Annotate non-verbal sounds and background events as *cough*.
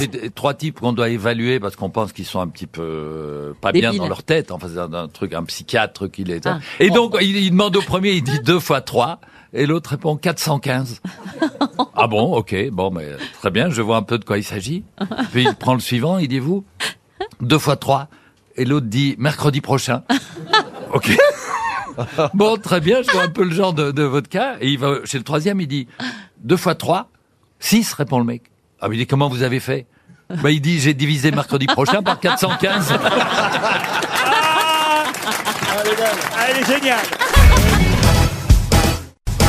c'est trois types qu'on doit évaluer parce qu'on pense qu'ils sont un petit peu euh, pas bien dans leur tête. Enfin, c'est un, truc, un psychiatre qu'il est. Ah. Et donc, il, il demande au premier, il dit deux fois trois. Et l'autre répond 415. *laughs* ah bon, ok, bon, mais très bien, je vois un peu de quoi il s'agit. Puis il prend le suivant, il dit vous, deux fois trois. Et l'autre dit mercredi prochain. *laughs* Ok. Bon, très bien, je vois un peu le genre de, de votre cas. Et il va chez le troisième, il dit deux fois trois, six, répond le mec. Ah, mais il dit comment vous avez fait? Bah, il dit j'ai divisé mercredi prochain par 415. Ah, elle est géniale.